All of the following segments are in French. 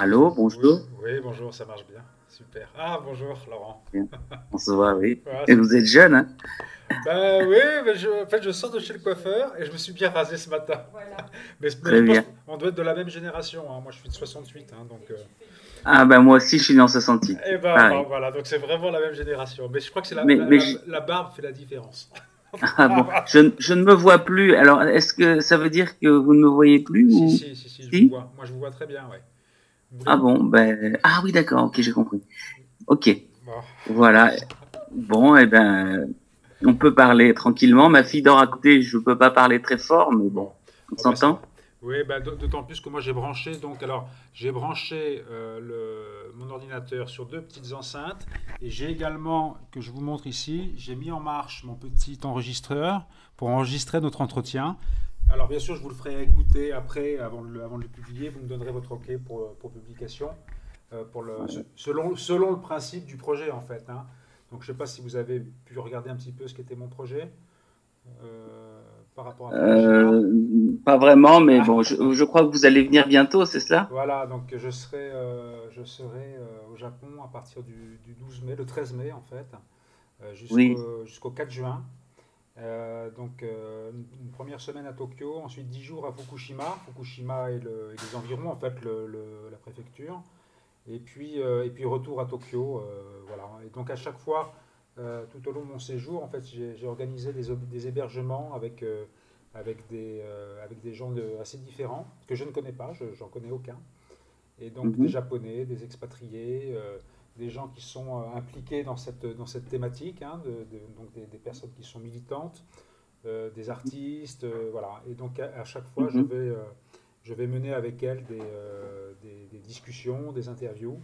Allô, bonjour. Oui, bonjour, ça marche bien. Super. Ah, bonjour, Laurent. On se voit, oui. et vous êtes jeune, hein? Ben oui, mais je, en fait, je sors de chez le coiffeur et je me suis bien rasé ce matin. Voilà. mais, Très bien. on doit être de la même génération. Hein. Moi, je suis de 68, hein, donc. Euh. Ah ben moi aussi, je suis né en 68. Et ben, voilà, donc c'est vraiment la même génération. Mais je crois que c'est la, la, la, barbe fait la différence. Ah bon, je, je, ne me vois plus. Alors, est-ce que ça veut dire que vous ne me voyez plus Si, si, si, si, je vous vois. Moi, je vous vois très bien, ouais. Ah bon, ben. Ah oui, d'accord, ok, j'ai compris. Ok. Voilà. Bon, et eh ben. On peut parler tranquillement. Ma fille dort à côté, je ne peux pas parler très fort, mais bon, on ben, s'entend Oui, ben, d'autant plus que moi j'ai branché, donc alors j'ai branché euh, le, mon ordinateur sur deux petites enceintes et j'ai également, que je vous montre ici, j'ai mis en marche mon petit enregistreur pour enregistrer notre entretien. Alors bien sûr, je vous le ferai écouter après, avant de le, avant de le publier. Vous me donnerez votre OK pour, pour publication, euh, pour le, selon, selon le principe du projet en fait. Hein. Donc je ne sais pas si vous avez pu regarder un petit peu ce qu'était mon projet. Euh, par rapport à euh, pas vraiment, mais bon, je, je, crois que vous allez venir bientôt, c'est cela? Voilà, donc je serai, je serai au Japon à partir du, du, 12 mai, le 13 mai en fait, jusqu'au jusqu'au 4 juin. Euh, donc euh, une première semaine à Tokyo, ensuite dix jours à Fukushima, Fukushima et, les environs en fait la préfecture, et puis euh, et puis retour à Tokyo, voilà. Et donc à chaque fois, tout au long de mon séjour, en fait, j'ai organisé des, des, hébergements avec avec des avec des gens de, assez différents que je ne connais pas, je j'en connais aucun, et donc mhm. des japonais, des expatriés des gens qui sont euh, impliqués dans cette, dans cette thématique, hein, de, donc des, personnes qui sont militantes, euh, des artistes, euh, voilà. Et donc à, chaque fois, je, mhm. vais, je vais mener avec elles des, des, discussions, des interviews,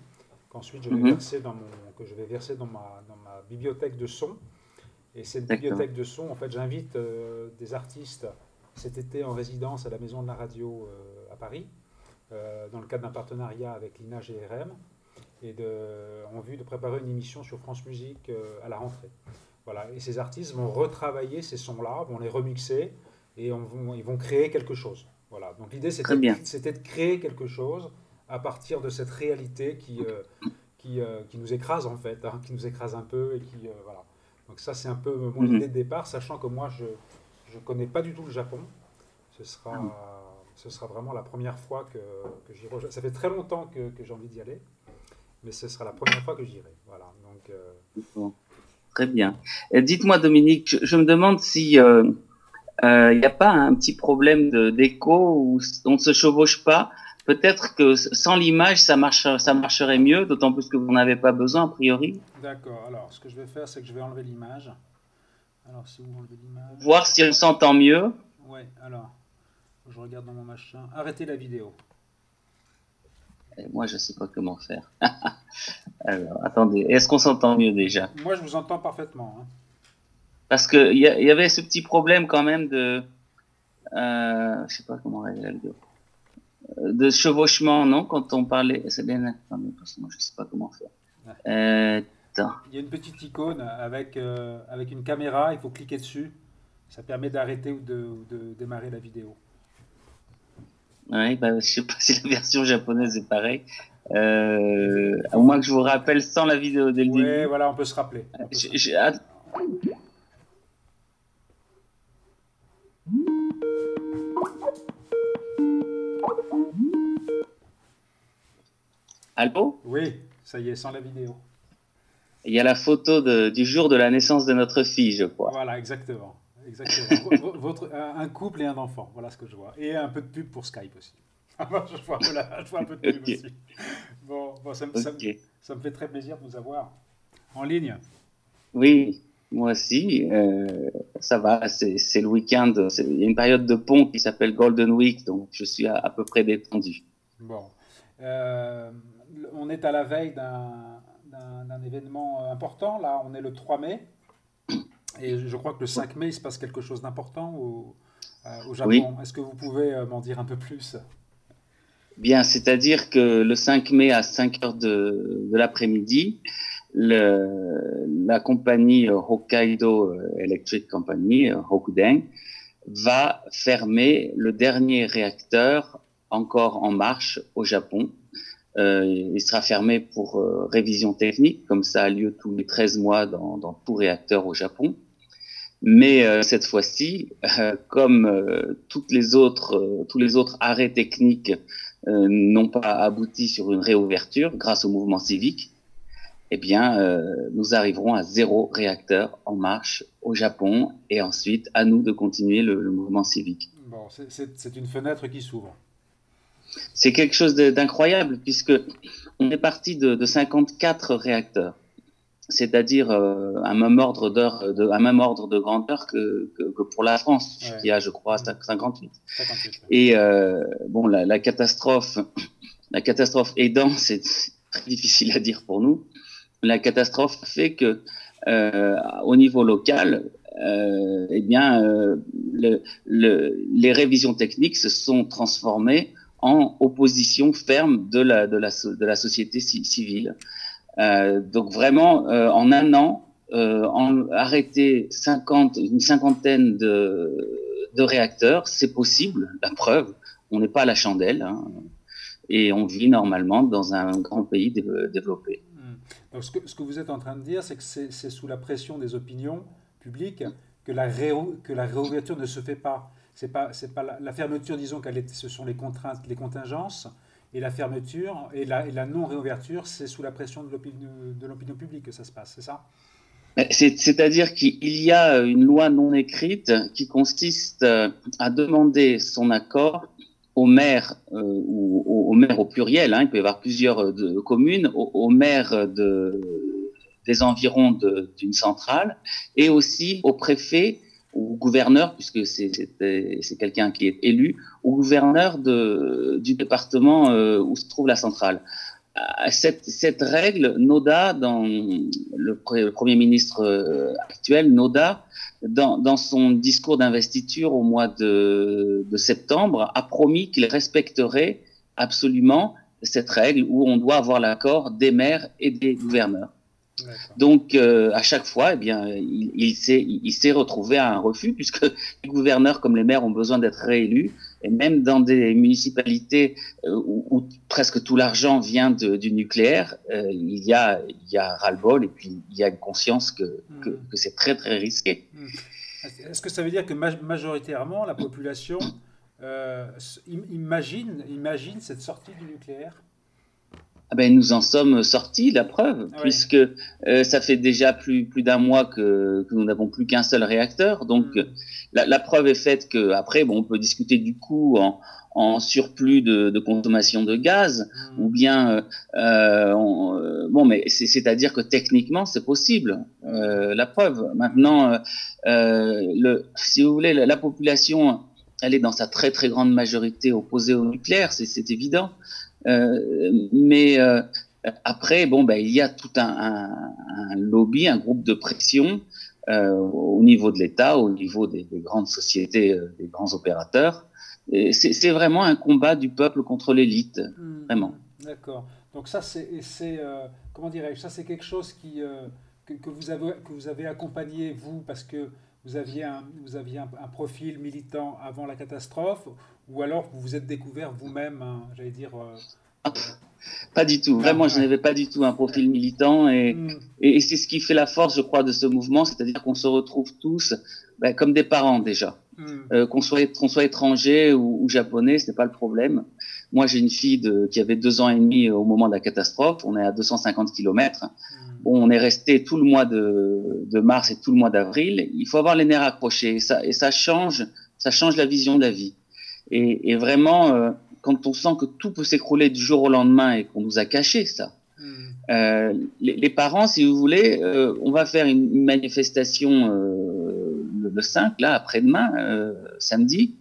qu'ensuite je vais mhm. verser dans mon, que je vais verser dans ma, dans ma bibliothèque de son. Et cette bibliothèque de son, en fait, j'invite des artistes cet été en résidence à la Maison de la Radio à Paris, dans le cadre d'un partenariat avec l'INA GRM et de, en vue de préparer une émission sur France Musique euh, à la rentrée. Voilà. Et ces artistes vont retravailler ces sons-là, vont les remixer et on, vont, ils vont créer quelque chose. Voilà. Donc l'idée, c'était, de créer quelque chose à partir de cette réalité qui, euh, qui, euh, qui, nous écrase en fait, hein, qui nous écrase un peu et qui voilà. Donc ça, c'est un peu mon mhm. idée de départ, sachant que moi, je ne connais pas du tout le Japon. Ce sera, ah ce sera vraiment la première fois que, que j'y rejoins. Ça fait très longtemps que, que j'ai envie d'y aller mais ce sera la première fois que j'irai. Voilà. Donc, euh, Très bien. Dites-moi, Dominique, je, me demande si il euh, n'y euh, a pas un petit problème d'écho où on ne se chevauche pas. Peut-être que sans l'image, ça, marche, ça marcherait mieux, d'autant plus que vous n'en avez pas besoin, a priori. D'accord. Alors, ce que je vais faire, c'est que je vais enlever l'image. Alors, si vous enlevez l'image. Voir si on s'entend mieux. Oui, alors, je regarde dans mon machin. Arrêtez la vidéo moi, je ne sais pas comment faire. Alors, attendez, est-ce qu'on s'entend mieux déjà? Moi, je vous entends parfaitement. Hein. Parce qu'il y, y, avait ce petit problème quand même de... Euh, je sais pas comment régler la vidéo. Euh, de chevauchement, non? Quand on parlait... C'est bien... Attendez, parce que moi, je ne sais pas comment faire. Euh, il y a une petite icône avec, euh, avec une caméra, il faut cliquer dessus. Ça permet d'arrêter ou de, de démarrer la vidéo. Oui, bah, je sais pas si la version japonaise est pareille. Euh, au moins que je vous rappelle sans la vidéo dès le début. Oui, voilà, on peut se rappeler. Allô? Oui, ça y est, sans la vidéo. Il y a la photo de, du jour de la naissance de notre fille, je crois. Voilà, exactement. Exactement. Votre, un couple et un enfant, voilà ce que je vois. Et un peu de pub pour Skype aussi. je, vois, un peu de pub aussi. Bon, ça, me, ça, me fait très plaisir de vous avoir en ligne. Oui, moi aussi. Euh, ça va, c'est le week-end. Il y a une période de pont qui s'appelle Golden Week, donc je suis à, peu près détendu. Bon. Euh, on est à la veille d'un événement important. Là, on est le 3 mai. Et je crois que le 5 mai, il se passe quelque chose d'important au, euh, au, Japon. Est-ce que vous pouvez euh, m'en dire un peu plus? Bien, c'est-à-dire que le 5 mai à 5 heures de, de l'après-midi, la compagnie Hokkaido Electric Company, Hokuden, va fermer le dernier réacteur encore en marche au Japon. Euh, il sera fermé pour euh, révision technique, comme ça a lieu tous les 13 mois dans, dans tout réacteur au Japon. Mais euh, cette fois-ci, comme toutes les autres, tous les autres arrêts techniques n'ont pas abouti sur une réouverture grâce au mouvement civique, eh bien, nous arriverons à zéro réacteur en marche au Japon et ensuite à nous de continuer le, le mouvement civique. Bon, c'est une fenêtre qui s'ouvre c'est quelque chose d'incroyable puisque on est parti de, de 54 réacteurs, c'est-à-dire euh, un même ordre d'heure, de, un même ordre de grandeur que, que, que pour la France, qui a, je crois, 58. 58 Et euh, bon, la, la, catastrophe, la catastrophe aidant, c'est très difficile à dire pour nous. La catastrophe fait que euh, au niveau local, euh, eh bien, euh, le, le, les révisions techniques se sont transformées en opposition ferme de la, de la, de la société civile. Euh, donc vraiment, euh, en un an, euh, arrêter 50, une cinquantaine de, de réacteurs, c'est possible, la preuve, on n'est pas à la chandelle, hein, et on vit normalement dans un grand pays développé. Donc ce que, ce que, vous êtes en train de dire, c'est que c'est sous la pression des opinions publiques que la, que la réouverture ne se fait pas c'est pas c'est pas la, fermeture disons qu'elle ce sont les contraintes les contingences et la fermeture et la, non réouverture c'est sous la pression de l'opinion de l'opinion publique que ça se passe c'est ça? C'est-à-dire qu'il y a une loi non écrite qui consiste euh, à demander son accord au maire euh, ou au, au pluriel, hein, il peut y avoir plusieurs euh, communes, au, au maire de, des environs d'une centrale et aussi au préfet au gouverneur, puisque c'est quelqu'un qui est élu, au gouverneur du département euh, où se trouve la centrale. Euh, cette, cette règle, Noda, dans le, Premier ministre euh, actuel, Noda, dans, dans son discours d'investiture au mois de septembre, a promis qu'il respecterait absolument cette règle où on doit avoir l'accord des maires et des gouverneurs. Donc, euh, à chaque fois, eh bien, il, il s'est retrouvé à un refus, puisque les gouverneurs comme les maires ont besoin d'être réélus, et même dans des municipalités euh, où, presque tout l'argent vient de, du nucléaire, euh, il y a, il y a ras-le-bol, et puis il y a une conscience que, que, hmm. que c'est très très risqué. Hmm. Est-ce que ça veut dire que majoritairement la population imagine, imagine cette sortie du nucléaire? Ah ben, nous en sommes sortis, la preuve, puisque euh, ça fait déjà plus, plus d'un mois que, que nous n'avons plus qu'un seul réacteur. Donc, mm. la, la, preuve est faite que après, bon, on peut discuter du coût en, en surplus de, de, consommation de gaz, mm. ou bien, euh, euh, bon, mais c'est-à-dire que techniquement, c'est possible. Euh, la preuve. Maintenant, le, si vous voulez, la, la population, elle est dans sa très très grande majorité opposée au nucléaire, c'est évident. Euh, mais euh, après, bon, ben, il y a tout un, un, lobby, un groupe de pression euh, au niveau de l'État, au niveau des, des, grandes sociétés, des grands opérateurs. C'est vraiment un combat du peuple contre l'élite, hmm. vraiment. D'accord. Donc ça, c'est, euh, comment dirais-je, ça c'est quelque chose qui, euh, que, que, vous avez, que vous avez accompagné, vous, parce que vous aviez, un, vous aviez un, un, profil militant avant la catastrophe, ou alors vous vous êtes découvert vous-même, hein, j'allais dire. Euh, pas du tout. Vraiment, je n'avais pas du tout un profil militant et, mm. et, c'est ce qui fait la force, je crois, de ce mouvement, c'est-à-dire qu'on se retrouve tous ben, comme des parents déjà. Mm. Euh, qu'on soit, qu'on soit étranger ou, ou japonais, ce n'est pas le problème. Moi, j'ai une fille de, qui avait deux ans et demi au moment de la catastrophe. On est à 250 kilomètres. Mm on est resté tout le mois de, de mars et tout le mois d'avril. Il faut avoir les nerfs accrochés et ça, et ça change, ça change la vision de la vie. Et, et vraiment, euh, quand on sent que tout peut s'écrouler du jour au lendemain et qu'on nous a caché ça, hmm. euh, les, les, parents, si vous voulez, euh, on va faire une, manifestation euh, le, 5, là, après-demain, euh, samedi.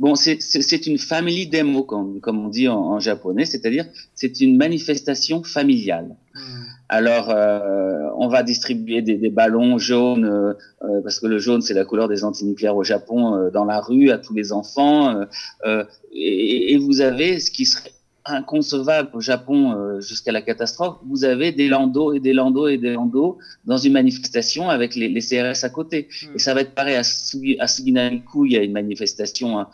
Bon, c'est une family demo, comme, comme on dit en, en japonais, c'est-à-dire c'est une manifestation familiale. Hmm. Alors, euh, on va distribuer des, des ballons jaunes, euh, euh, parce que le jaune, c'est la couleur des antinucléaires au Japon, dans la rue, à tous les enfants. Et, et, vous avez ce qui serait inconcevable au Japon euh, jusqu'à la catastrophe. Vous avez des landaux et des landaux et des landaux dans une manifestation avec les, les CRS à côté. Hmm. Et ça va être pareil à, à Suginariku, il y a une manifestation,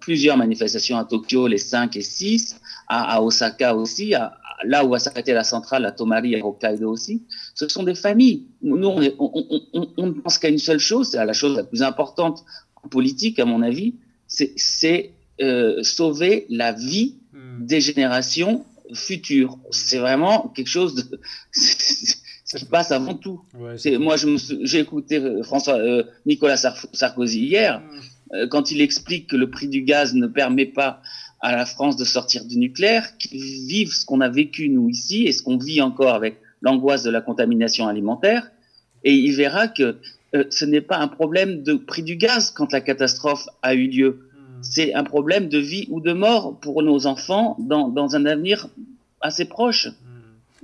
plusieurs manifestations à Tokyo, les 5 et 6, à, à Osaka aussi, à, là où va s'arrêter la centrale, à Tomari et Hokkaido aussi. Ce sont des familles. Nous, on, on, on, on ne pense qu'à une seule chose, c'est la chose la plus importante en politique, à mon avis, c'est euh, sauver la vie. Des générations futures. C'est vraiment quelque chose de, qui passe avant tout. c'est moi, j'ai écouté euh, François, euh, Nicolas Sarkozy hier, hmm. euh, quand il explique que le prix du gaz ne permet pas à la France de sortir du nucléaire, qu'ils vivent ce qu'on a vécu nous ici et ce qu'on vit encore avec l'angoisse de la contamination alimentaire, et il verra que ce n'est pas un problème de prix du gaz quand la catastrophe a eu lieu c'est un problème de vie ou de mort pour nos enfants dans, dans un avenir assez proche.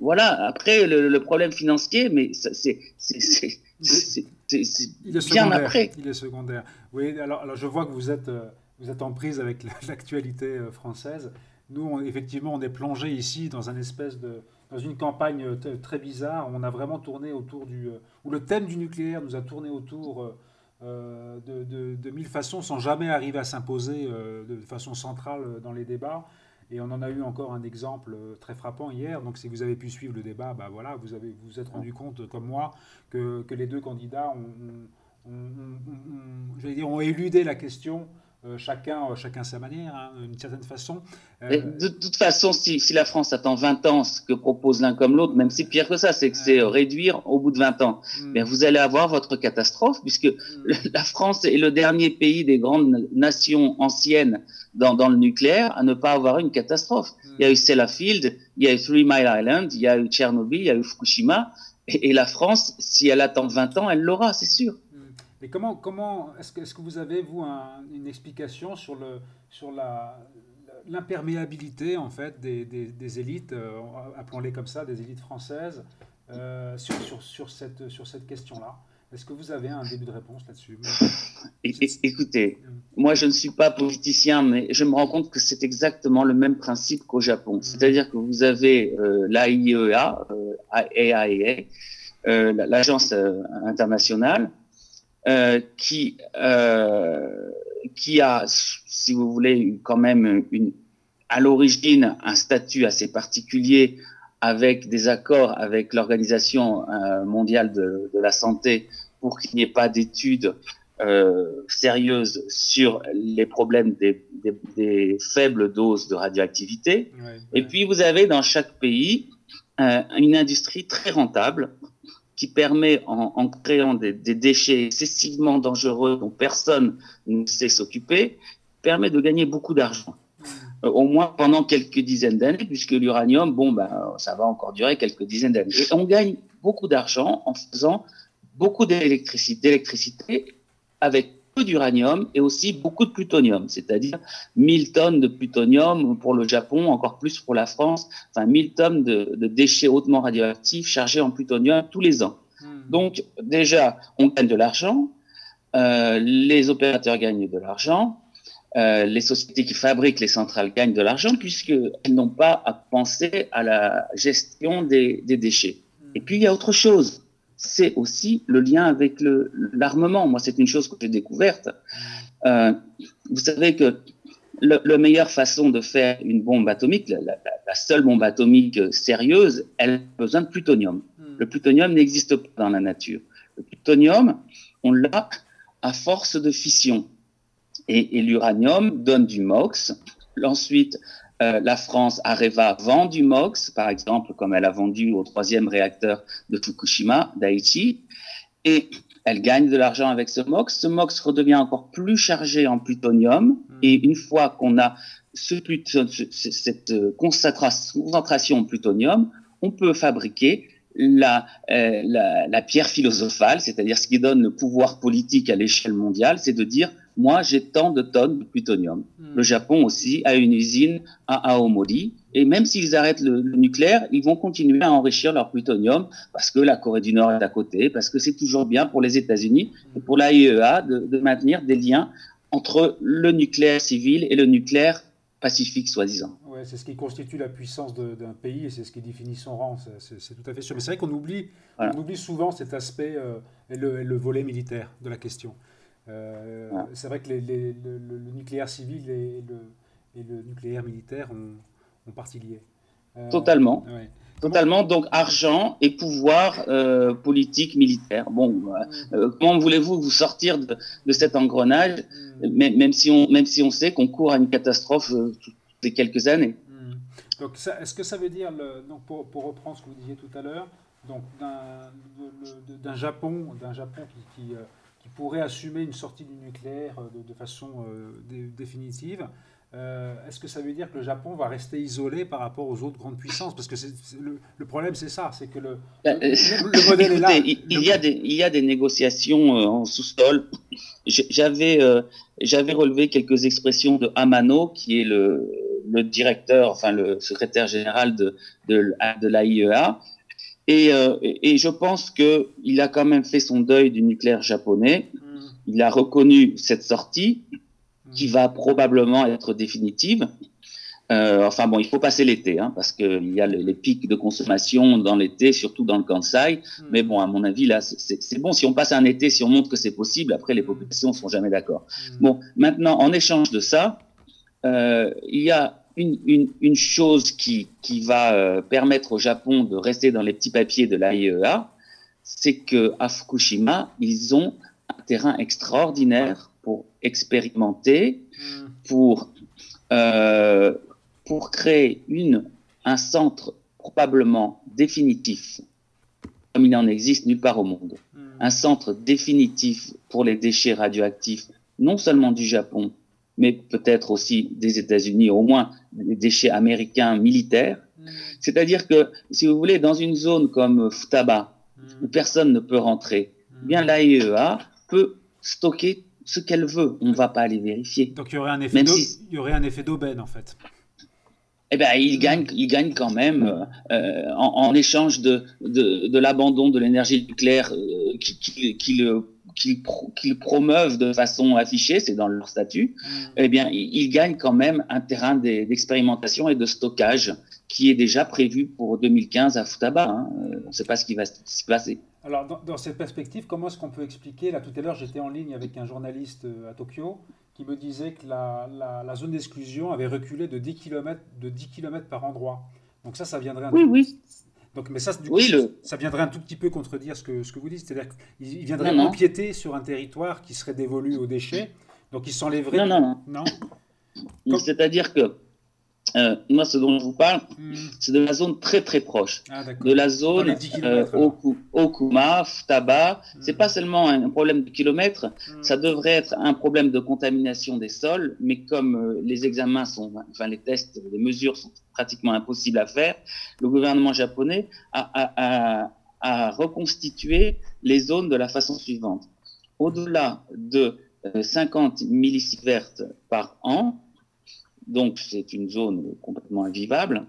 Voilà, après le, problème financier, mais c'est bien après. Il est secondaire. Oui, alors, alors, je vois que vous êtes, euh, vous êtes en prise avec l'actualité euh, française. Nous, effectivement, on est plongé ici dans un espèce de, dans une campagne euh, très bizarre. On a vraiment tourné autour du, où le thème du nucléaire nous a tourné autour euh, de, mille façons sans jamais arriver à s'imposer euh, de façon centrale dans les débats. Et on en a eu encore un exemple très frappant hier. Donc, si vous avez pu suivre le débat, bah voilà, vous avez vous, êtes rendu compte, comme moi, que, que les deux candidats ont, ont, éludé la question euh, chacun, euh, chacun sa manière, hein, d'une certaine façon. Euh, de toute façon, si, si, la France attend 20 ans, ce que propose l'un comme l'autre, même si pire que ça, c'est que c'est réduire au bout de 20 ans, mm. mais vous allez avoir votre catastrophe, puisque mm. la France est le dernier pays des grandes nations anciennes dans, dans le nucléaire à ne pas avoir une catastrophe. Mm. Il y a eu Sellafield, il y a eu Three Mile Island, il y a eu Tchernobyl, il y a eu Fukushima, et, et la France, si elle attend 20 ans, elle l'aura, c'est sûr. Et comment, comment est-ce que, est que, vous avez, vous, une explication sur, le, sur la, l'imperméabilité en fait des, des, élites, euh, appelons-les comme ça, des élites françaises, euh, sur, sur, sur, cette, sur cette question-là? Est-ce que vous avez un début de réponse là-dessus? Écoutez, moi je ne suis pas politicien, mais je me rends compte que c'est exactement le même principe qu'au Japon. Mm. C'est-à-dire que vous avez euh, l'AIEA, l'agence internationale, euh, qui euh, qui a, si vous voulez, quand même une, à l'origine un statut assez particulier avec des accords avec l'Organisation euh, mondiale de, de, la santé pour qu'il n'y ait pas d'études euh, sérieuses sur les problèmes des, des, des faibles doses de radioactivité. Et puis vous avez dans chaque pays euh, une industrie très rentable qui permet, en, créant des, déchets excessivement dangereux dont personne ne sait s'occuper, permet de gagner beaucoup d'argent. Euh, au moins pendant quelques dizaines d'années, puisque l'uranium, bon, ben, ça va encore durer quelques dizaines d'années. Et on gagne beaucoup d'argent en faisant beaucoup d'électricité avec d'uranium et aussi beaucoup de plutonium, c'est-à-dire 1000 tonnes de plutonium pour le Japon, encore plus pour la France, enfin 1000 tonnes de, de déchets hautement radioactifs chargés en plutonium tous les ans. Hmm. Donc déjà, on gagne de l'argent, euh, les opérateurs gagnent de l'argent, euh, les sociétés qui fabriquent les centrales gagnent de l'argent puisqu'elles n'ont pas à penser à la gestion des, des déchets. Hmm. Et puis il y a autre chose c'est aussi le lien avec l'armement. Moi, c'est une chose que j'ai découverte. Euh, vous savez que la meilleure façon de faire une bombe atomique, la, seule bombe atomique sérieuse, elle a besoin de plutonium. Hmm. Le plutonium n'existe pas dans la nature. Le plutonium, on l'a à force de fission. Et, et l'uranium donne du MOX. Ensuite, euh, la France, Areva, vend du MOX, par exemple, comme elle a vendu au troisième réacteur de Fukushima, Daiichi, et elle gagne de l'argent avec ce MOX. Ce MOX redevient encore plus chargé en plutonium, hmm. et une fois qu'on a ce, cette euh, concentration en plutonium, on peut fabriquer la, euh, la, la pierre philosophale, c'est-à-dire ce qui donne le pouvoir politique à l'échelle mondiale, c'est de dire moi j'ai tant de tonnes de plutonium. Hmm. Le Japon aussi a une usine à Aomori et même s'ils arrêtent le, nucléaire, ils vont continuer à enrichir leur plutonium parce que la Corée du Nord est à côté, parce que c'est toujours bien pour les États-Unis et pour l'AIEA de, de maintenir des liens entre le nucléaire civil et le nucléaire pacifique, soi-disant. Ouais, c'est ce qui constitue la puissance d'un pays et c'est ce qui définit son rang, c'est tout à fait sûr. Mais c'est vrai qu'on oublie, on oublie souvent cet aspect euh, et, le, volet militaire de la question. Euh, c'est vrai que le, nucléaire civil et le, nucléaire militaire ont, ont partie liée. Totalement. Totalement. Donc argent et pouvoir euh, politique, militaire. Bon, euh, euh, comment voulez-vous vous sortir de, de cet engrenage, mm. même, si on, même si on sait qu'on court à une catastrophe toutes les quelques années? Mm. Donc, est-ce que ça veut dire, le, donc pour, pour, reprendre ce que vous disiez tout à l'heure, donc d'un Japon, d'un Japon qui, qui, qui, pourrait assumer une sortie du nucléaire de, de façon définitive, euh, est-ce que ça veut dire que le Japon va rester isolé par rapport aux autres grandes puissances? Parce que le, problème, c'est ça, c'est que le, ben, euh, modèle est là. Il, y a des, il y a des négociations euh, en sous-sol. J'avais j'avais relevé quelques expressions de Amano, qui est le, le directeur, enfin le secrétaire général de, de, de l'AIEA. Et, et je pense qu'il a quand même fait son deuil du nucléaire japonais. Hmm. Il a reconnu cette sortie qui va probablement être définitive. Euh, enfin bon, il faut passer l'été, hein, parce qu'il y a les, pics de consommation dans l'été, surtout dans le Kansai. Hmm. Mais bon, à mon avis, là, c'est bon. Si on passe un été, si on montre que c'est possible, après, les populations ne seront jamais d'accord. Bon, maintenant, en échange de ça, euh, il y a une, une, une chose qui, qui va euh, permettre au Japon de rester dans les petits papiers de l'AIEA, c'est que à Fukushima, ils ont un terrain extraordinaire pour expérimenter, hmm. pour, euh, pour créer une, un centre probablement définitif, comme il n'en existe nulle part au monde, hmm. un centre définitif pour les déchets radioactifs, non seulement du Japon, mais peut-être aussi des États-Unis, au moins des déchets américains militaires. Hmm. C'est-à-dire que, si vous voulez, dans une zone comme Futaba, où personne ne peut rentrer, eh bien l'AIEA peut stocker ce qu'elle veut. On ne va pas aller vérifier. Donc il y aurait un effet, il y aurait un effet d'aubaine en fait. Eh ben, il gagne, il gagne quand même euh, en, échange de, de, de l'abandon de l'énergie nucléaire euh, qui, qui, qu'ils promeuvent de façon affichée, c'est dans leur statut, mm. eh bien, ils gagnent quand même un terrain d'expérimentation et de stockage qui est déjà prévu pour 2015 à Futaba. Hein. On ne sait pas ce qui va se passer. Alors, dans, cette perspective, comment est-ce qu'on peut expliquer, là tout à l'heure j'étais en ligne avec un journaliste euh, à Tokyo qui me disait que la, la, zone d'exclusion avait reculé de 10 km, de 10 km par endroit. Donc ça, ça viendrait un oui, oui. Donc, mais ça, du coup, ça viendrait un tout petit peu contredire ce que, ce que vous dites. C'est-à-dire qu'il viendrait empiéter sur un territoire qui serait dévolu aux déchets. Donc, il s'enlèverait. Non, non, non. non C'est-à-dire que euh, moi, ce dont je vous parle, hmm. c'est de la zone très très proche, ah, de la zone euh, Okuma, Futaba. Hmm. C'est pas seulement un problème de kilomètres, hmm. ça devrait être un problème de contamination des sols. Mais comme euh, les examens sont, enfin les tests, les mesures sont pratiquement impossibles à faire, le gouvernement japonais a, a, a, a reconstitué les zones de la façon suivante. Au-delà de 50 euh, millisieverts par an, donc c'est une zone complètement invivable.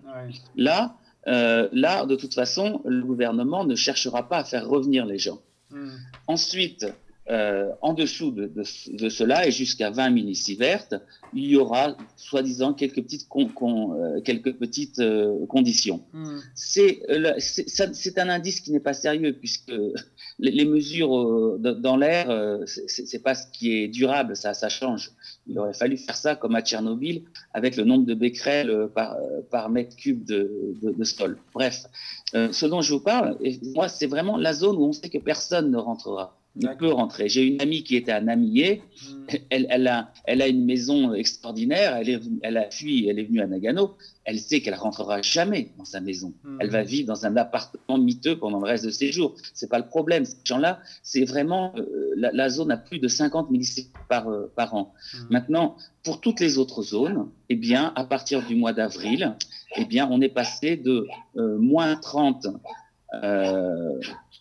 Là, euh, là, de toute façon, le gouvernement ne cherchera pas à faire revenir les gens. Hmm. Ensuite, euh, en dessous de, de, cela et jusqu'à 20 millisieverts, il y aura soi-disant quelques petites, con, euh, quelques petites euh, conditions. Hmm. C'est un indice qui n'est pas sérieux puisque les, les mesures dans l'air, c'est pas ce qui est durable, ça, ça change. Il aurait fallu faire ça comme à Tchernobyl avec le nombre de becquerels par, par mètre cube de, de, de sol. Bref, ce dont je vous parle, moi, c'est vraiment la zone où on sait que personne ne rentrera ne peut rentrer. J'ai une amie qui était à Namie. Hmm. Elle, elle, a, elle a une maison extraordinaire. Elle, est, elle a fui, elle est venue à Nagano. Elle sait qu'elle rentrera jamais dans sa maison. Hmm. Elle va vivre dans un appartement miteux pendant le reste de ses jours. C'est pas le problème. Ces gens-là, c'est vraiment euh, la, zone a plus de 50 millisieverts par, euh, par an. Hmm. Maintenant, pour toutes les autres zones, eh bien, à partir du mois d'avril, eh bien, on est passé de euh, moins 30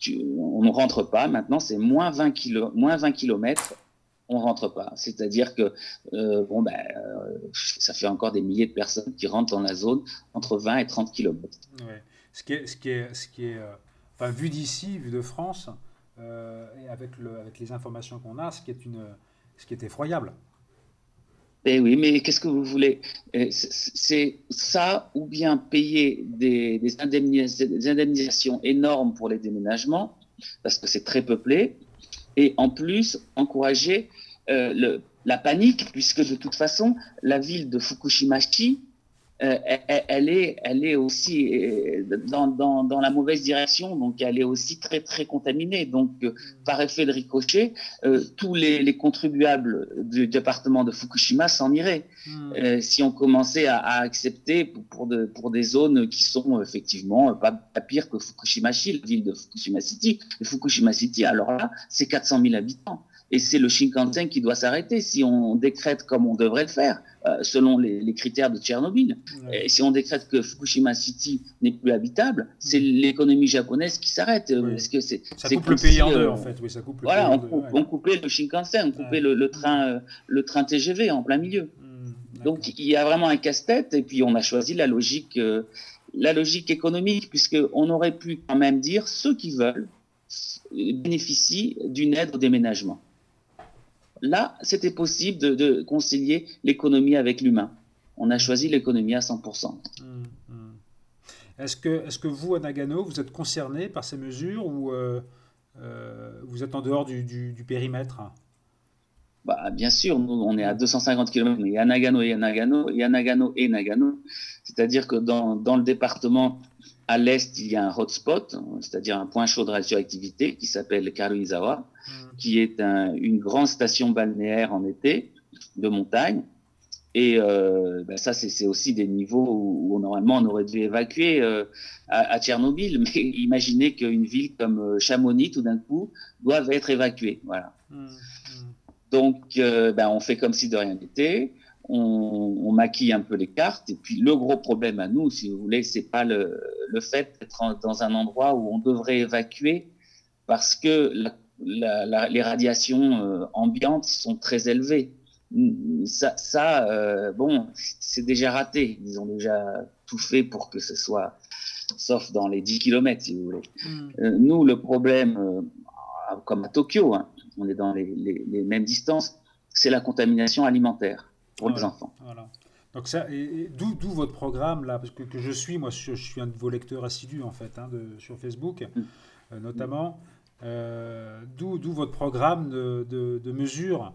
euh, on ne rentre pas. Maintenant, c'est moins 20 kilo, moins 20 km, on rentre pas. C'est-à-dire que euh, bon ben, euh, ça fait encore des milliers de personnes qui rentrent dans la zone entre 20 et 30 km. Ce qui est, ce enfin vu d'ici, vu de France, et avec le, avec les informations qu'on a, ce qui est effroyable. Eh oui, mais qu'est-ce que vous voulez? Euh, C'est ça ou bien payer des, indemnisations énormes pour les déménagements, parce que c'est très peuplé, et en plus encourager euh, la panique, puisque de toute façon, la ville de Fukushima-shi euh, elle, est, elle est aussi euh, dans, dans, dans, la mauvaise direction, donc elle est aussi très très contaminée. Donc euh, par effet de ricochet, tous les, les, contribuables du département de Fukushima s'en iraient hmm. si on commençait à, à accepter pour, de, pour, des zones qui sont effectivement pas, pas pire que Fukushima-shi, la ville de Fukushima City. Fukushima City, alors là, c'est 400 000 habitants. Et c'est le Shinkansen qui doit s'arrêter si on décrète comme on devrait le faire, euh, selon les, les, critères de Tchernobyl. Et si on décrète que Fukushima City n'est plus habitable, c'est l'économie japonaise qui s'arrête. Parce que c'est, ça coupe le pays en deux, en fait. Oui, ça coupe le voilà, on, coupe, on, coupait le Shinkansen, on coupait le, le, train, euh, le train TGV en plein milieu. Hmm, Donc il y a vraiment un casse-tête, et puis on a choisi la logique, euh, la logique économique, puisqu'on aurait pu quand même dire ceux qui veulent bénéficient d'une aide au déménagement. Là, c'était possible de, concilier l'économie avec l'humain. On a choisi l'économie à 100%. Hum, hum. Est-ce que, est que vous, à Nagano, vous êtes concerné par ces mesures ou euh, euh, vous êtes en dehors du, périmètre? Bah, Bien sûr, nous, on est à 250 km, mais il y a Nagano et Nagano, il y a Nagano et Nagano. C'est-à-dire que dans, dans le département à l'est, il y a un hotspot, c'est-à-dire un point chaud de radioactivité qui s'appelle Karuizawa, hmm. qui est une grande station balnéaire en été de montagne. Et euh, ben ça, c'est aussi des niveaux où, normalement on aurait dû évacuer euh, à, Tchernobyl. Mais imaginez qu'une ville comme euh, Chamonix, tout d'un coup, doive être évacuée. Voilà. Hmm. Donc, ben, on fait comme si de rien n'était on, maquille un peu les cartes. Et puis le gros problème à nous, si vous voulez, c'est pas le, fait d'être dans un endroit où on devrait évacuer parce que les radiations euh, ambiantes sont très élevées. Ça, ça euh, bon, c'est déjà raté. Ils ont déjà tout fait pour que ce soit, sauf dans les 10 km, si vous voulez. Hmm. Euh, nous, le problème, comme à Tokyo, hein, on est dans les, les mêmes distances, c'est la contamination alimentaire pour les enfants. Voilà. Donc ça, et, d'où, votre programme là, parce que, que, je suis, moi, je, suis un de vos lecteurs assidus en fait, hein, de, sur Facebook, mm. euh, notamment. Euh, d'où, d'où votre programme de, de, mesures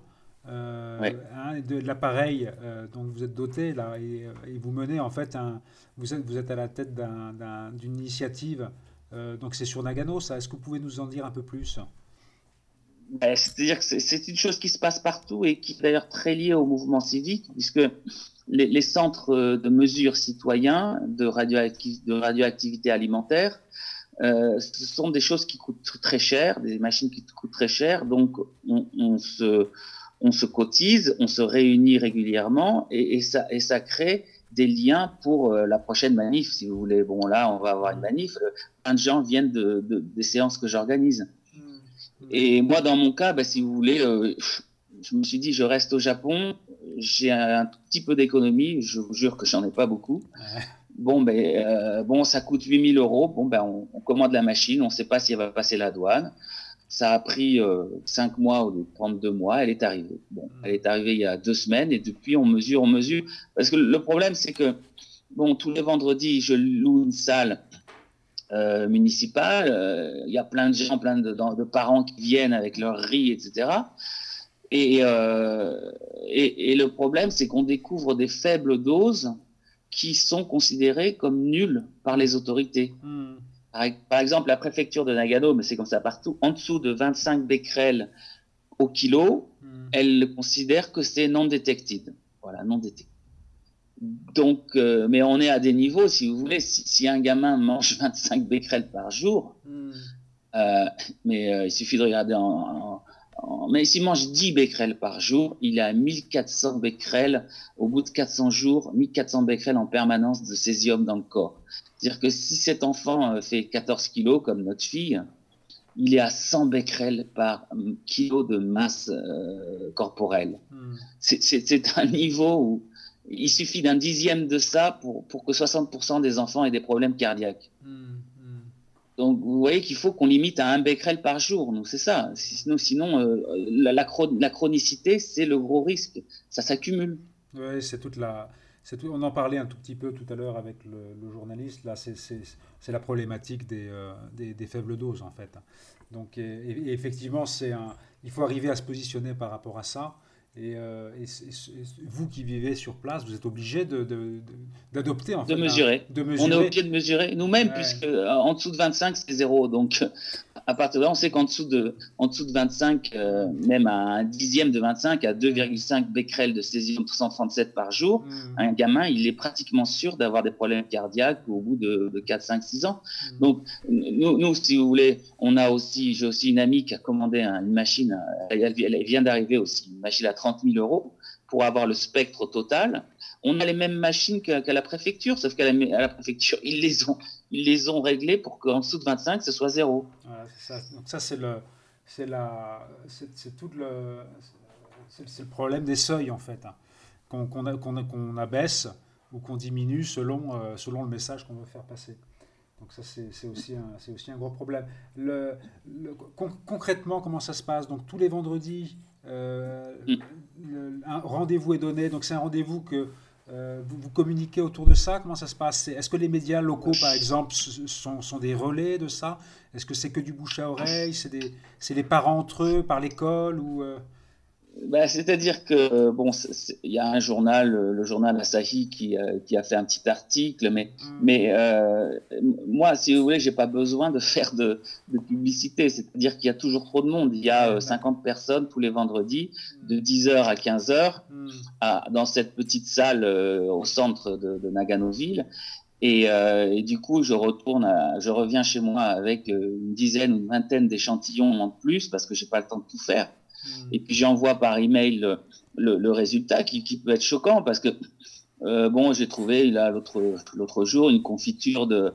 euh, hein, de, l'appareil dont vous êtes doté là, et, vous menez en fait un, vous êtes, vous êtes à la tête d'un, d'une initiative. donc c'est sur Nagano, ça. Est-ce que vous pouvez nous en dire un peu plus? Ben, c'est-à-dire que c'est une chose qui se passe partout et qui est d'ailleurs très liée au mouvement civique, puisque les, centres euh, de mesure citoyens de, radioactivité alimentaire, euh, ce sont des choses qui coûtent très cher, des machines qui coûtent très cher, donc on, se, cotise, on se réunit régulièrement et, ça, crée des liens pour euh, la prochaine manif, si vous voulez. Bon, là, on va avoir une manif. Plein de gens viennent de des séances que j'organise. Et moi, dans mon cas, bah, si vous voulez, euh, je me suis dit, je reste au Japon, j'ai un, petit peu d'économie, je vous jure que j'en ai pas beaucoup. Bon, ben, euh, bon, ça coûte 8000 euros. Bon, ben, on, on, commande la machine, on ne sait pas si elle va passer la douane. Ça a pris euh, 5 mois ou 32 mois, elle est arrivée. Bon, hmm. elle est arrivée il y a deux semaines et depuis, on mesure, on mesure. Parce que le problème, c'est que, bon, tous les vendredis, je loue une salle euh, municipal. Euh, il y a plein de gens, plein de, de, parents qui viennent avec leur riz, etc. Et, euh, et, et, le problème, c'est qu'on découvre des faibles doses qui sont considérées comme nulles par les autorités. Hmm. Par, exemple, la préfecture de Nagano, mais c'est comme ça partout, en dessous de 25 becquerels au kilo, hmm. elle considère que c'est non detected. Voilà, non detected. Donc, euh, mais on est à des niveaux, si vous voulez, si, un gamin mange 25 becquerels par jour, hmm. euh, mais euh, il suffit de regarder en, en, mais s'il mange 10 becquerels par jour, il est à 1400 becquerels au bout de 400 jours, 1400 becquerels en permanence de césium dans le corps. C'est-à-dire que si cet enfant fait 14 kilos comme notre fille, il est à 100 becquerels par kilo de masse corporelle. Hmm. C'est un niveau où il suffit d'un dixième de ça pour, pour que 60% des enfants aient des problèmes cardiaques. Hmm, hmm. Donc, vous voyez qu'il faut qu'on limite à un becquerel par jour. Nous, c'est ça. Sinon, sinon euh, la, la, chronicité, c'est le gros risque. Ça s'accumule. Oui, c'est toute la. Tout, on en parlait un tout petit peu tout à l'heure avec le, journaliste. Là, c'est la problématique des, euh, des, des, faibles doses, en fait. Donc, et, effectivement, un, il faut arriver à se positionner par rapport à ça. Et, euh, vous qui vivez sur place, vous êtes obligé d'adopter de, de, en fait, de, mesurer. de mesurer. On est obligé de mesurer nous-mêmes, puisque euh, en dessous de 25, c'est zéro. Donc, à partir de là, on sait qu'en dessous de, en dessous de 25, euh, même à un dixième de 25, à 2,5 becquerels de césium 137 par jour, mmh. un gamin, il est pratiquement sûr d'avoir des problèmes cardiaques au bout de, 4, 5, 6 ans. Mmh. Donc, nous, nous, si vous voulez, on a aussi, j'ai aussi une amie qui a commandé une machine, elle, vient d'arriver aussi, une machine à 30 000 euros pour avoir le spectre total. On a les mêmes machines qu'à la préfecture, sauf qu'à la, préfecture, ils les ont, ils les ont réglées pour qu'en dessous de 25, ce soit zéro. ça. Donc ça, c'est le, c'est la, c'est tout le, c'est le problème des seuils en fait, hein, qu'on abaisse ou qu'on diminue selon, euh, selon le message qu'on veut faire passer. Donc ça, c'est aussi, un, aussi un gros problème. Concrètement, comment ça se passe? Donc tous les vendredis, euh, un rendez-vous est donné. Donc c'est un rendez-vous que euh, vous, communiquez autour de ça Comment ça se passe? Est-ce que les médias locaux, par exemple, sont, sont des relais de ça? Est-ce que c'est que du bouche à oreille? C'est les parents entre eux, par l'école ou euh? Bah, C'est-à-dire que bon, il y a un journal, le journal Asahi, qui, euh, qui a fait un petit article, mais, mmh. mais euh, moi, si vous voulez, j'ai pas besoin de faire de, de publicité. C'est-à-dire qu'il y a toujours trop de monde. Il y a 50 personnes tous les vendredis, de 10h à 15h, mmh. dans cette petite salle au centre de, de Naganoville. Et, euh, et, du coup, je retourne, je reviens chez moi avec une dizaine ou une vingtaine d'échantillons en plus parce que j'ai pas le temps de tout faire. Et puis j'envoie par email le, le, résultat qui, peut être choquant parce que euh, bon, j'ai trouvé là l'autre jour une confiture de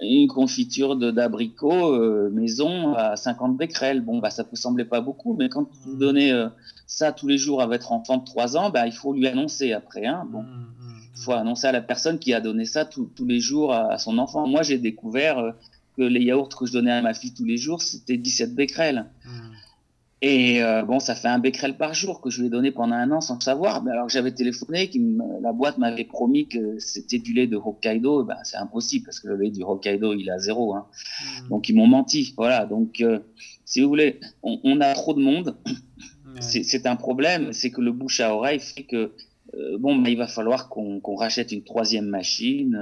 une confiture d'abricot euh, maison à 50 becquerels. Bon, bah ça peut sembler pas beaucoup, mais quand vous donnez euh, ça tous les jours à votre enfant de 3 ans, bah il faut lui annoncer après. Hein, bon, il faut annoncer à la personne qui a donné ça tous les jours à, son enfant. Moi, j'ai découvert que les yaourts que je donnais à ma fille tous les jours, c'était 17 becquerels. Et euh, bon, ça fait un becquerel par jour que je lui ai donné pendant un an sans le savoir. Mais alors que j'avais téléphoné, que la boîte m'avait promis que c'était du lait de Hokkaido, ben, c'est impossible parce que le lait du Hokkaido, il est à zéro. Hein. Hmm. Donc ils m'ont menti. Voilà. Donc euh, si vous voulez, on, on, a trop de monde. C'est un problème. C'est que le bouche à oreille fait que euh, bon, ben, il va falloir qu'on rachète une troisième machine.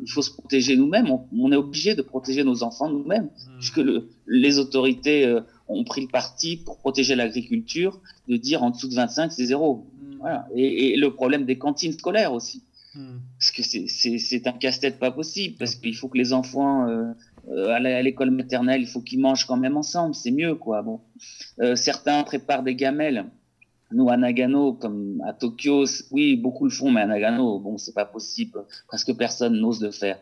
Il faut se protéger nous-mêmes. On, on, est obligé de protéger nos enfants nous-mêmes, hmm. puisque le, les autorités ont pris le parti pour protéger l'agriculture de dire en dessous de 25 c'est zéro. Hmm. Voilà. Et, et, le problème des cantines scolaires aussi. Hmm. Parce que c'est un casse-tête pas possible, parce qu'il faut que les enfants euh, euh à l'école maternelle, il faut qu'ils mangent quand même ensemble, c'est mieux quoi. Bon, euh, certains préparent des gamelles. Nous à Nagano, comme à Tokyo, oui, beaucoup le font, mais à Nagano, bon, c'est pas possible. Presque personne n'ose le faire.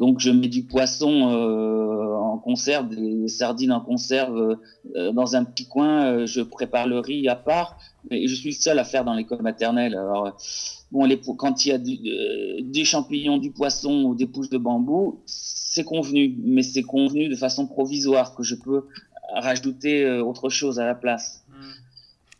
Donc je mets du poisson euh, en conserve, des sardines en conserve euh, dans un petit coin. Euh, je prépare le riz à part. Et je suis le seul à faire dans l'école maternelle. Alors bon, les, quand il y a du, des champignons, du poisson ou des pousses de bambou, c'est convenu, mais c'est convenu de façon provisoire que je peux rajouter autre chose à la place. Hmm.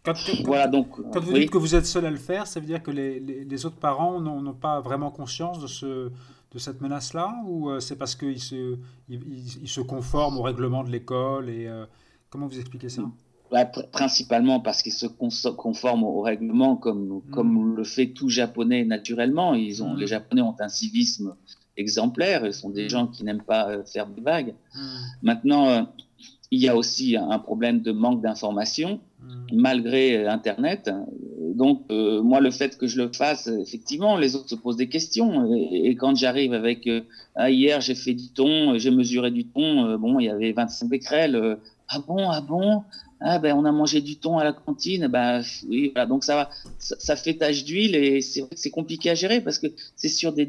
Quand, voilà, donc, quand vous dites que vous êtes seul à le faire, ça veut dire que les, les, les autres parents n'ont pas vraiment conscience de ce, de cette menace-là Ou euh, c'est parce qu'ils se, il, se conforment au règlement de l'école et euh, Comment vous expliquez ça? Bah, Principalement parce qu'ils se conforment au règlement comme, hmm. comme le fait tout japonais naturellement. Ils ont, Les hmm. japonais ont un civisme exemplaire, ils sont des hmm. gens qui n'aiment pas euh, faire des vagues. Maintenant, il y a aussi un problème de manque d'information, malgré Internet donc, euh, moi, le fait que je le fasse, effectivement, les autres se posent des questions. Et, quand j'arrive avec, euh, ah, hier, j'ai fait du thon, j'ai mesuré du thon, euh, bon, il y avait 25 becquerels. ah bon, ah bon? Ah ben on a mangé du thon à la cantine, ben oui, voilà. donc ça va, ça, fait tache d'huile et c'est compliqué à gérer parce que c'est sur des,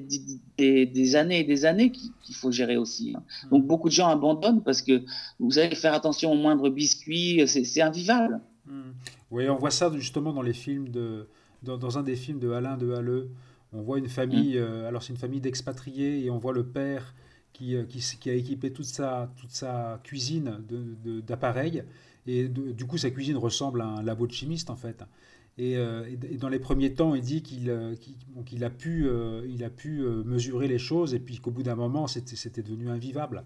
années et des années qu'il faut gérer aussi. Hein. Donc beaucoup de gens abandonnent parce que vous allez faire attention au moindre biscuit, c'est invivable. Mmh. Oui, on voit ça justement dans les films de, dans, un des films de Alain de Halleux. On voit une famille, mm. euh, alors c'est une famille d'expatriés et on voit le père qui, euh, qui, a équipé toute sa, toute sa cuisine d'appareils. et du coup, sa cuisine ressemble à un labo de chimiste en fait. Et, dans les premiers temps, il dit qu'il a pu, il a pu mesurer les choses et puis qu'au bout d'un moment, c'était devenu invivable.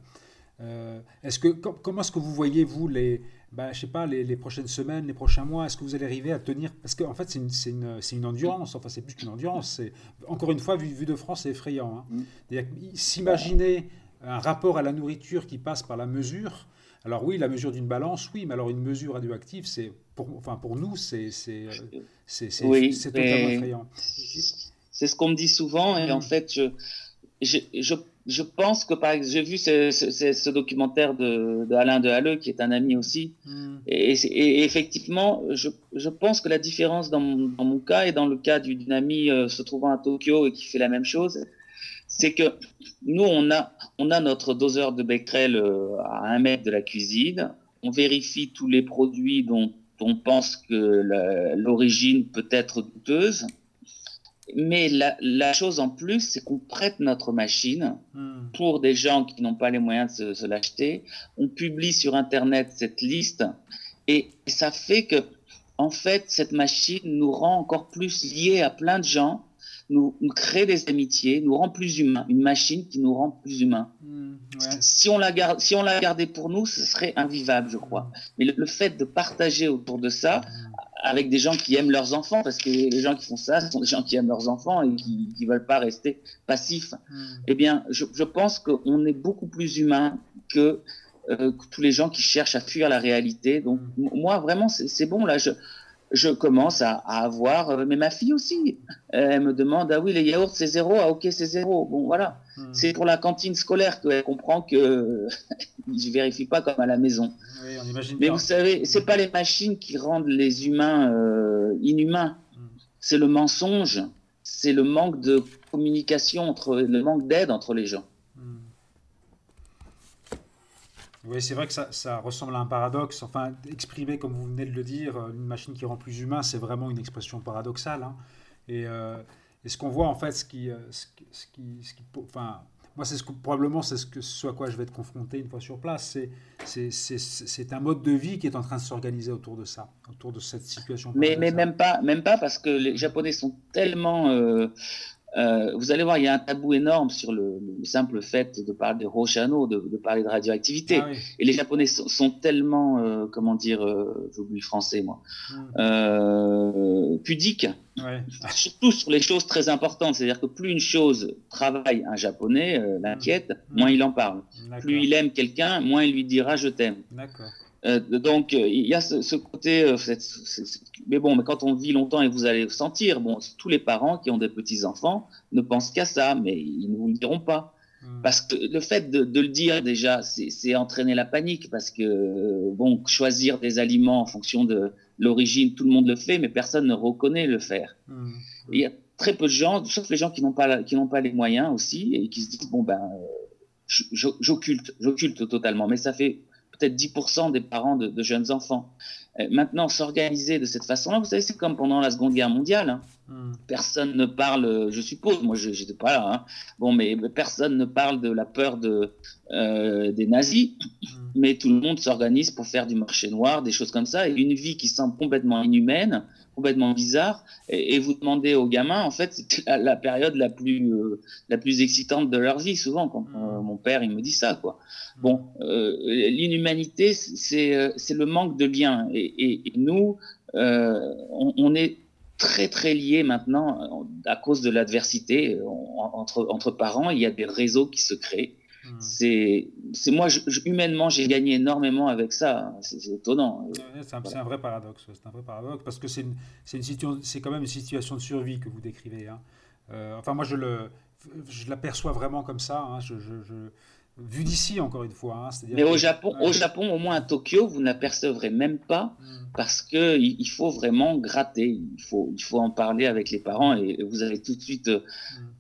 Est-ce que, comment est-ce que vous voyez, vous, les, bah, je sais pas, les, prochaines semaines, les prochains mois, est-ce que vous allez arriver à tenir Parce qu'en fait, c'est une, une, une, endurance, enfin, c'est plus qu'une endurance. Encore une fois, vu, vu de France, c'est effrayant. Hein. Mm. S'imaginer un rapport à la nourriture qui passe par la mesure, alors oui, la mesure d'une balance, oui, mais alors une mesure radioactive, c'est pour, enfin, pour nous, c'est oui, totalement effrayant. C'est ce qu'on me dit souvent, et en mm. fait, je, je, je je pense que par exemple, j'ai vu ce, ce, ce, documentaire de, de, Alain de Halleux, qui est un ami aussi, hmm. et, et, effectivement, je, je, pense que la différence dans mon, dans mon cas et dans le cas d'une amie euh, se trouvant à Tokyo et qui fait la même chose, c'est que nous, on a, on a notre doseur de Becquerel euh, à un mètre de la cuisine, on vérifie tous les produits dont on pense que l'origine peut être douteuse, mais la, la, chose en plus, c'est qu'on prête notre machine hmm. pour des gens qui n'ont pas les moyens de se, se l'acheter. On publie sur Internet cette liste et ça fait que, en fait, cette machine nous rend encore plus liés à plein de gens, nous, nous crée des amitiés, nous rend plus humains. Une machine qui nous rend plus humains. Hmm, ouais. Si on la garde, si on la gardait pour nous, ce serait invivable, je crois. Mais le, le fait de partager autour de ça, hmm avec des gens qui aiment leurs enfants, parce que les gens qui font ça, ce sont des gens qui aiment leurs enfants et qui ne veulent pas rester passifs. Hmm. Eh bien, je, je pense qu'on est beaucoup plus humain que, euh, que, tous les gens qui cherchent à fuir la réalité. Donc, hmm. moi, vraiment, c'est bon. Là, je, je commence à, à, avoir, euh, mais ma fille aussi, elle me demande, ah oui, les yaourts, c'est zéro, ah ok, c'est zéro. Bon, voilà. Hmm. C'est pour la cantine scolaire qu'elle comprend que je vérifie pas comme à la maison. Oui, on imagine mais vous savez, c'est pas les machines qui rendent les humains euh, inhumains. Hmm. C'est le mensonge, c'est le manque de communication entre, le manque d'aide entre les gens. Oui, c'est vrai que ça, ça, ressemble à un paradoxe. Enfin, exprimer, comme vous venez de le dire, une machine qui rend plus humain, c'est vraiment une expression paradoxale. Hein. Et, euh, et, ce qu'on voit, en fait, ce qui, euh, ce qui, ce qui, ce qui enfin, moi, c'est ce que, probablement c'est ce, que, ce à quoi je vais être confronté une fois sur place. C'est un mode de vie qui est en train de s'organiser autour de ça, autour de cette situation. Mais, mais même pas, même pas parce que les Japonais sont tellement euh, euh, vous allez voir, il y a un tabou énorme sur le, le simple fait de parler de Rochano, de, de parler de radioactivité. Ah oui. Et les Japonais sont, sont tellement, euh, comment dire, euh, j'oublie le français moi, hmm. euh, pudiques, ouais. surtout sur les choses très importantes. C'est-à-dire que plus une chose travaille un Japonais, l'inquiète, hmm. moins il en parle. Plus il aime quelqu'un, moins il lui dira je t'aime. D'accord. Euh, donc euh, il y a ce, ce côté, euh, cette, mais bon, mais quand on vit longtemps et vous allez sentir, bon, tous les parents qui ont des petits enfants ne pensent qu'à ça, mais ils ne vous le diront pas. Hmm. Parce que le fait de, de le dire déjà, c'est entraîner la panique, parce que bon, choisir des aliments en fonction de l'origine, tout le monde le fait, mais personne ne reconnaît le faire. Hmm. Il y a très peu de gens, sauf les gens qui n'ont pas qui n'ont pas les moyens aussi et qui se disent bon ben j'occulte, j'occulte totalement, mais ça fait peut-être 10% des parents de, jeunes enfants. Euh, maintenant, s'organiser de cette façon-là, vous savez, c'est comme pendant la Seconde Guerre mondiale. Hein. Hmm. Personne ne parle, je suppose, moi je n'étais pas là, hein. bon, mais personne ne parle de la peur de, euh, des nazis, hmm. mais tout le monde s'organise pour faire du marché noir, des choses comme ça, et une vie qui semble complètement inhumaine, complètement bizarre, et, et vous demandez aux gamins, en fait, c'est la, la, période la plus, euh, la plus excitante de leur vie, souvent, quand euh, mon père, il me dit ça, quoi. Bon, euh, l'inhumanité, c'est euh, le manque de lien, et, et, et nous, euh, on, on, est très très liés maintenant à cause de l'adversité entre, entre parents, il y a des réseaux qui se créent, Hmm. C'est, c'est moi, je, humainement, j'ai gagné énormément avec ça. C'est, étonnant. c'est, un, voilà. un, vrai paradoxe. C'est un vrai paradoxe parce que c'est, une, c'est, une situation, c'est quand même une situation de survie que vous décrivez. Hein. Euh, enfin, moi, je, le, je l'aperçois vraiment comme ça. Hein. Je, je, je, vu d'ici, encore une fois. Hein, Mais au Japon, au Japon, au moins à Tokyo, vous n'apercevrez même pas mm. parce que il faut vraiment gratter. Il faut, il faut en parler avec les parents et vous allez tout de suite. Euh,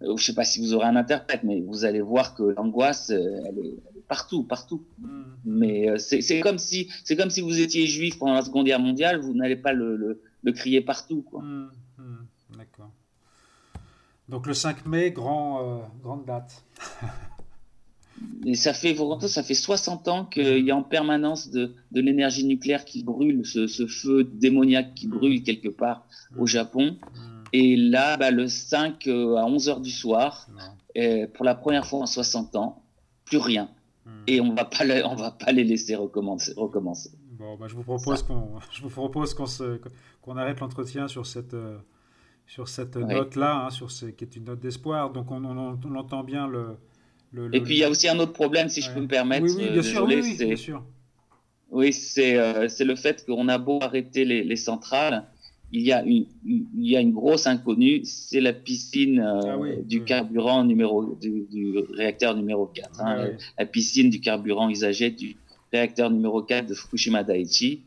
mm. Je sais pas si vous aurez un interprète, mais vous allez voir que l'angoisse, euh, elle est, partout, partout. Mm. Mais euh, c'est comme si, c'est comme si vous étiez juif pendant la Seconde Guerre mondiale, vous n'allez pas le, le, le, crier partout, quoi. D'accord. Donc le 5 mai, grand, euh, grande date. Et ça fait, ça fait 60 ans qu'il y a en permanence de, de l'énergie nucléaire qui brûle, ce, ce, feu démoniaque qui brûle quelque part au Japon. Et là, bah, le 5 euh, à 11 heures du soir, pour la première fois en 60 ans, plus rien. Et on va pas, on va pas les laisser recommencer. recommencer. Bon, bah, je vous propose qu'on, je vous propose qu'on qu'on arrête l'entretien sur cette, euh, sur cette note-là, hein, sur ce, qui est une note d'espoir. Donc on, on, entend bien le, Et puis il y a aussi un autre problème, si je peux me permettre. Oui, oui, bien sûr. Oui, bien sûr. Oui, c'est euh, le fait qu'on a beau arrêter les, les, centrales, il y a une, il y a une grosse inconnue, c'est la piscine euh, ah du carburant numéro du, du, réacteur numéro 4, hein, la piscine du carburant usagé du réacteur numéro 4 de Fukushima Daiichi.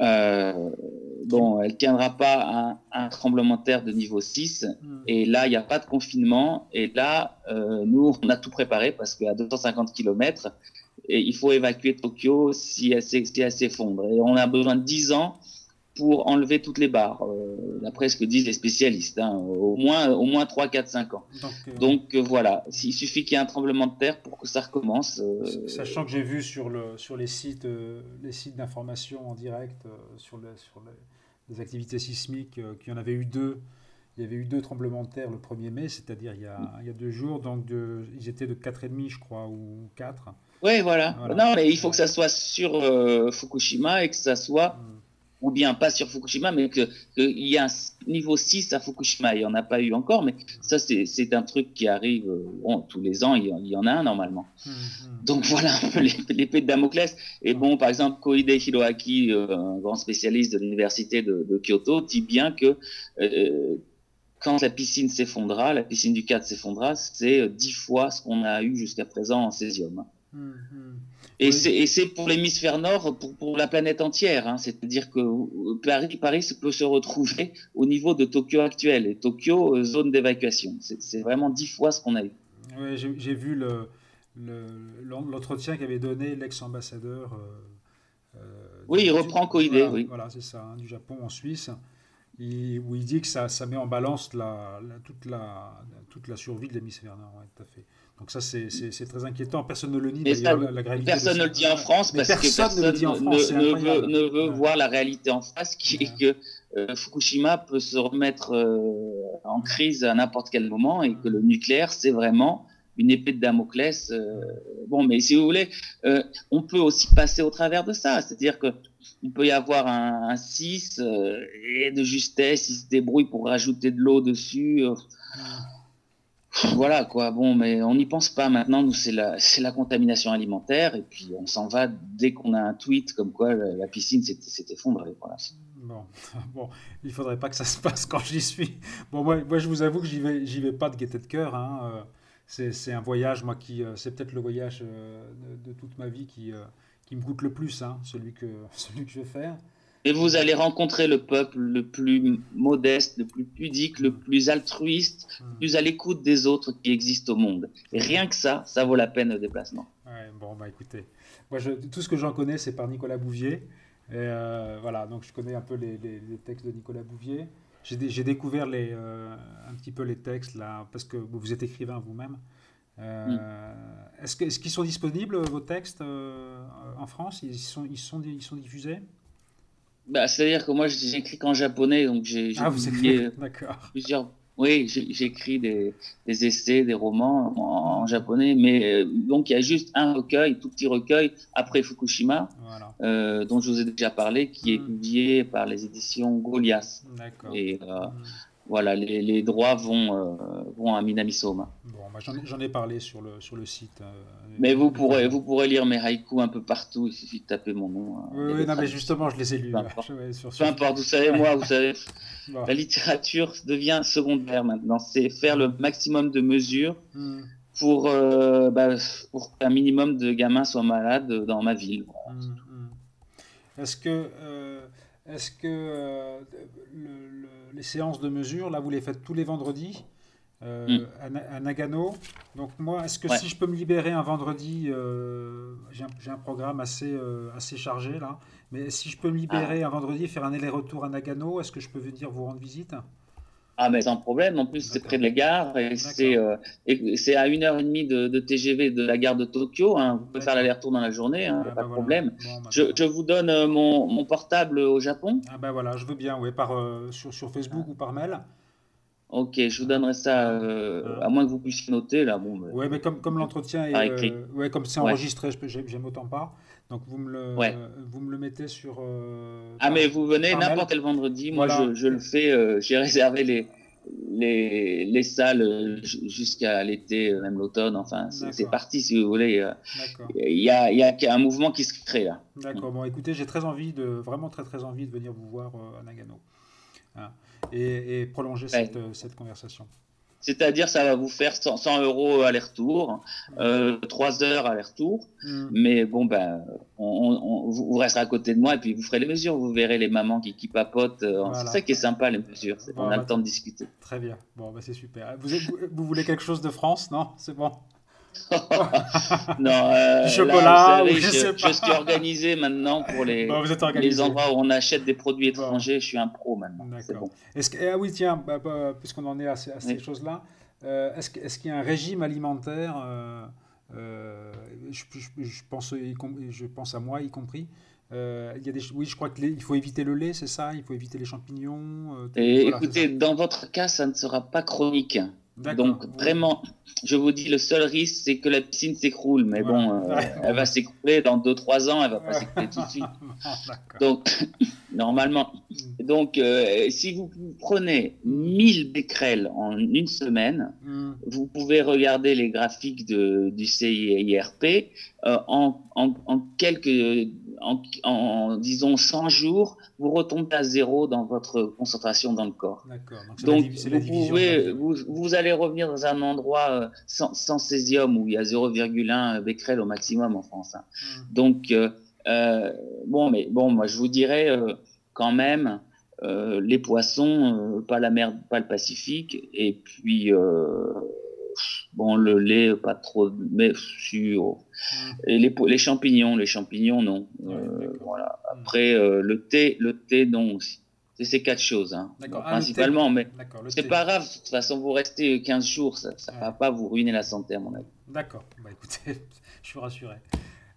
Euh, bon, elle tiendra pas un, un tremblement de terre de niveau 6. Hmm. Et là, il n'y a pas de confinement. Et là, euh, nous, on a tout préparé parce qu'à 250 km, et il faut évacuer Tokyo si elle s'effondre. Et on a besoin de 10 ans pour enlever toutes les barres, euh, d'après ce que disent les spécialistes, hein, au moins au moins 3, 4, 5 ans. Donc, euh, euh, voilà, il suffit qu'il y ait un tremblement de terre pour que ça recommence. Sachant que j'ai vu sur, le, sur les sites, les sites d'information en direct sur, le, sur les, activités sismiques qu'il y en avait eu deux. Il y avait eu deux tremblements de terre le 1er mai, c'est-à-dire il, y a, il y a deux jours, donc de, ils étaient de 4,5 je crois, ou 4. Oui, voilà. Non, mais il faut que ça soit sur Fukushima et que ça soit... Hmm ou bien pas sur Fukushima, mais qu'il y a un niveau 6 à Fukushima. Il n'y en a pas eu encore, mais ça, c'est un truc qui arrive bon, tous les ans, il y, en a un normalement. Hum. Donc voilà un peu l'épée de Damoclès. Et bon, par exemple, Koide Hiroaki, euh, un grand spécialiste de l'université de, de, Kyoto, dit bien que euh, quand la piscine s'effondra, la piscine du 4 s'effondra, c'est dix fois ce qu'on a eu jusqu'à présent en césium. Hum, et c'est pour l'hémisphère nord, pour, pour, la planète entière. Hein. C'est-à-dire que euh, Paris, Paris peut se retrouver au niveau de Tokyo actuel. Et Tokyo, euh, zone d'évacuation. C'est vraiment dix fois ce qu'on a eu. Oui, j'ai vu l'entretien le, qu'avait donné l'ex-ambassadeur. Euh, oui, il reprend Koide. oui. Voilà, c'est ça, hein, du Japon en Suisse. où il dit que ça, ça met en balance la, toute, la, toute la survie de l'hémisphère nord. Ouais, tout à fait. Donc ça, c'est très inquiétant. Personne ne le dit. personne ne le dit en France parce que personne ne, veut, ne veut voir la réalité en face, qui est que euh, Fukushima peut se remettre euh, en crise à n'importe quel moment et que le nucléaire, c'est vraiment une épée de Damoclès. Euh, bon, mais si vous voulez, on peut aussi passer au travers de ça. C'est-à-dire que il peut y avoir un, un 6 et de justesse, il se débrouille pour rajouter de l'eau dessus voilà quoi. Bon, mais on n'y pense pas maintenant. C'est la, la contamination alimentaire, et puis on s'en va dès qu'on a un tweet comme quoi la, piscine s'est effondrée. Voilà. Bon, bon, il faudrait pas que ça se passe quand j'y suis. Bon, moi, je vous avoue que j'y vais, vais pas de gaieté de cœur. Hein. Euh, c'est, c'est un voyage, moi, qui, euh, c'est peut-être le voyage euh, de, toute ma vie qui, qui me coûte le plus, hein, celui que, celui que je vais faire. Et vous allez rencontrer le peuple le plus modeste, le plus pudique, le plus altruiste, le hmm. plus à l'écoute des autres qui existent au monde. Et rien que ça, ça vaut la peine le déplacement. Ouais, bon, bah écoutez, moi, je, tout ce que j'en connais, c'est par Nicolas Bouvier. Et euh, voilà, donc je connais un peu les, les, textes de Nicolas Bouvier. J'ai découvert les, euh, un petit peu les textes là, parce que vous êtes écrivain vous-même. Euh. Est-ce qu'ils est sont disponibles, vos textes, en France? Ils sont, ils, sont, ils sont diffusés? Bah, C'est-à-dire que moi, j'écris qu'en japonais, donc j'ai ah, d'accord. plusieurs. Oui, j'écris des, des, essais, des romans en, japonais, mais euh, donc il y a juste un recueil, tout petit recueil après Fukushima, voilà. euh, dont je vous ai déjà parlé, qui est hmm. publié par les éditions Goliath. D'accord. Et euh, hmm voilà, les, les, droits vont, euh, vont à Minamisoma. Bon, bah, j'en ai parlé sur le, sur le site. Euh, mais vous pourrez, vous pourrez lire mes haïkus un peu partout, il suffit de taper mon nom. Hein. Oui, oui non, mais justement, je les ai lus. Peu importe, vous savez, moi, vous savez, la littérature devient secondaire maintenant. C'est faire le maximum de mesures hmm. pour, euh, bah, pour qu'un minimum de gamins soient malades dans ma ville. Hmm, hmm. Est-ce que, est-ce que le les séances de mesure, là, vous les faites tous les vendredis euh, mm. à, Nagano. Donc moi, est-ce que si je peux me libérer un vendredi, euh, j'ai un, programme assez, euh, assez chargé là, mais si je peux me libérer ah. un vendredi et faire un aller-retour à Nagano, est-ce que je peux venir vous rendre visite? Ah, mais sans problème. En plus, c'est près de la gare et c'est euh, à une heure et demie de, de, TGV de la gare de Tokyo. Hein. Vous pouvez faire l'aller-retour dans la journée, hein, ah, pas de bah problème. Bah, je, je, vous donne euh, mon, mon, portable au Japon. Ah ben voilà, je veux bien, oui, par euh, sur, sur Facebook ou par mail. Ok, je vous donnerai ça, euh, à moins que vous puissiez noter là. Bon, ouais, mais comme, comme l'entretien est, euh, ouais, comme c'est enregistré, j'aime autant pas. Donc vous me le, vous me le mettez sur. Euh, ah mais vous venez n'importe quel vendredi. Moi je, je, le fais. J'ai réservé les, les, les salles jusqu'à l'été, même l'automne. Enfin, c'est parti si vous voulez. Il y a, y a un mouvement qui se crée là. D'accord. Bon, écoutez, j'ai très envie de, vraiment très très envie de venir vous voir à Nagano. Hein et, prolonger cette, euh, cette, conversation. C'est-à-dire, ça va vous faire 100, euros aller-retour, euh, 3 heures aller-retour. Mm. Mais bon, ben, on, vous resterez à côté de moi et puis vous ferez les mesures. Vous verrez les mamans qui, qui papote euh, C'est ça qui est sympa, les mesures. on a le bah, temps de discuter. Très bien. Bon, ben, c'est super. Vous, vous voulez quelque chose de France Non? C'est bon non, euh, chocolat, je, suis organisé maintenant pour les, les endroits où on achète des produits étrangers. Je suis un pro maintenant. Bon. Est-ce que, ah oui, tiens, bah, bah, puisqu'on en est à, ces choses-là, euh, est-ce, est qu'il y a un régime alimentaire euh, euh je, je, pense, je pense à moi y compris. Euh, il y a des, oui, je crois qu'il faut éviter le lait, c'est ça? Il faut éviter les champignons Et Écoutez, dans votre cas, ça ne sera pas chronique. Donc vraiment, je vous dis, le seul risque, c'est que la piscine s'écroule. Mais bon, euh, elle va s'écrouler dans 2-3 ans, elle va pas s'écrouler tout de suite. Donc, normalement. Mm. Donc, euh, si vous prenez 1000 becquerels en une semaine, mm. vous pouvez regarder les graphiques de, du CIRP euh, en, en, en, quelques, en, en, disons 100 jours, vous retombez à zéro dans votre concentration dans le corps. Donc, Donc vous, pouvez, vous, vous, allez revenir dans un endroit euh, sans, sans césium où il y a 0,1 becquerel au maximum en France. Hein. Hmm. Donc, euh, euh, bon, mais bon, moi je vous dirais euh, quand même les poissons, pas la mer, pas le Pacifique, et puis bon le lait pas trop mais sur mm. et les, les champignons les champignons non. Euh, voilà. Mm. après euh, le thé le thé non. Aussi c'est ces quatre choses hein, ah, principalement mais c'est pas grave. De toute façon vous restez 15 jours ça ne va pas vous ruiner la santé à mon avis. D'accord. Bah écoutez je suis rassuré.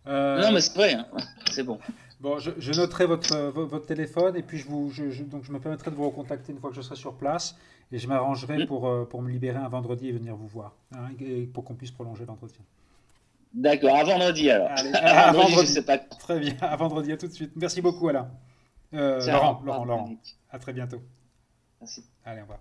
Euh, non mais c'est vrai hein. c'est bon. Bon, je, noterai votre, votre, téléphone et puis je, vous, donc je me permettrai de vous recontacter une fois que je serai sur place et je m'arrangerai pour, euh, pour me libérer un vendredi et venir vous voir, hein, et pour qu'on puisse prolonger l'entretien. D'accord, à vendredi alors. à, vendredi, pas... Très bien, à vendredi, à tout de suite. Merci beaucoup Alain. Euh, Laurent, Laurent, Laurent. À très bientôt. Merci. Allez, au revoir.